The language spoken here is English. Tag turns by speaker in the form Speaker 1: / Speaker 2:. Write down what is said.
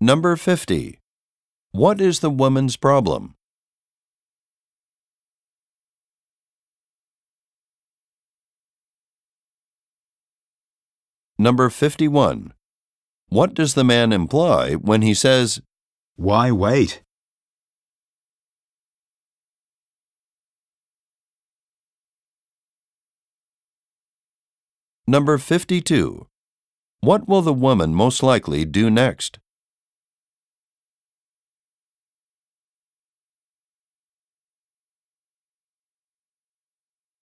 Speaker 1: Number 50. What is the woman's problem? Number 51. What does the man imply when he says,
Speaker 2: Why wait?
Speaker 1: Number 52. What will the woman most likely do next?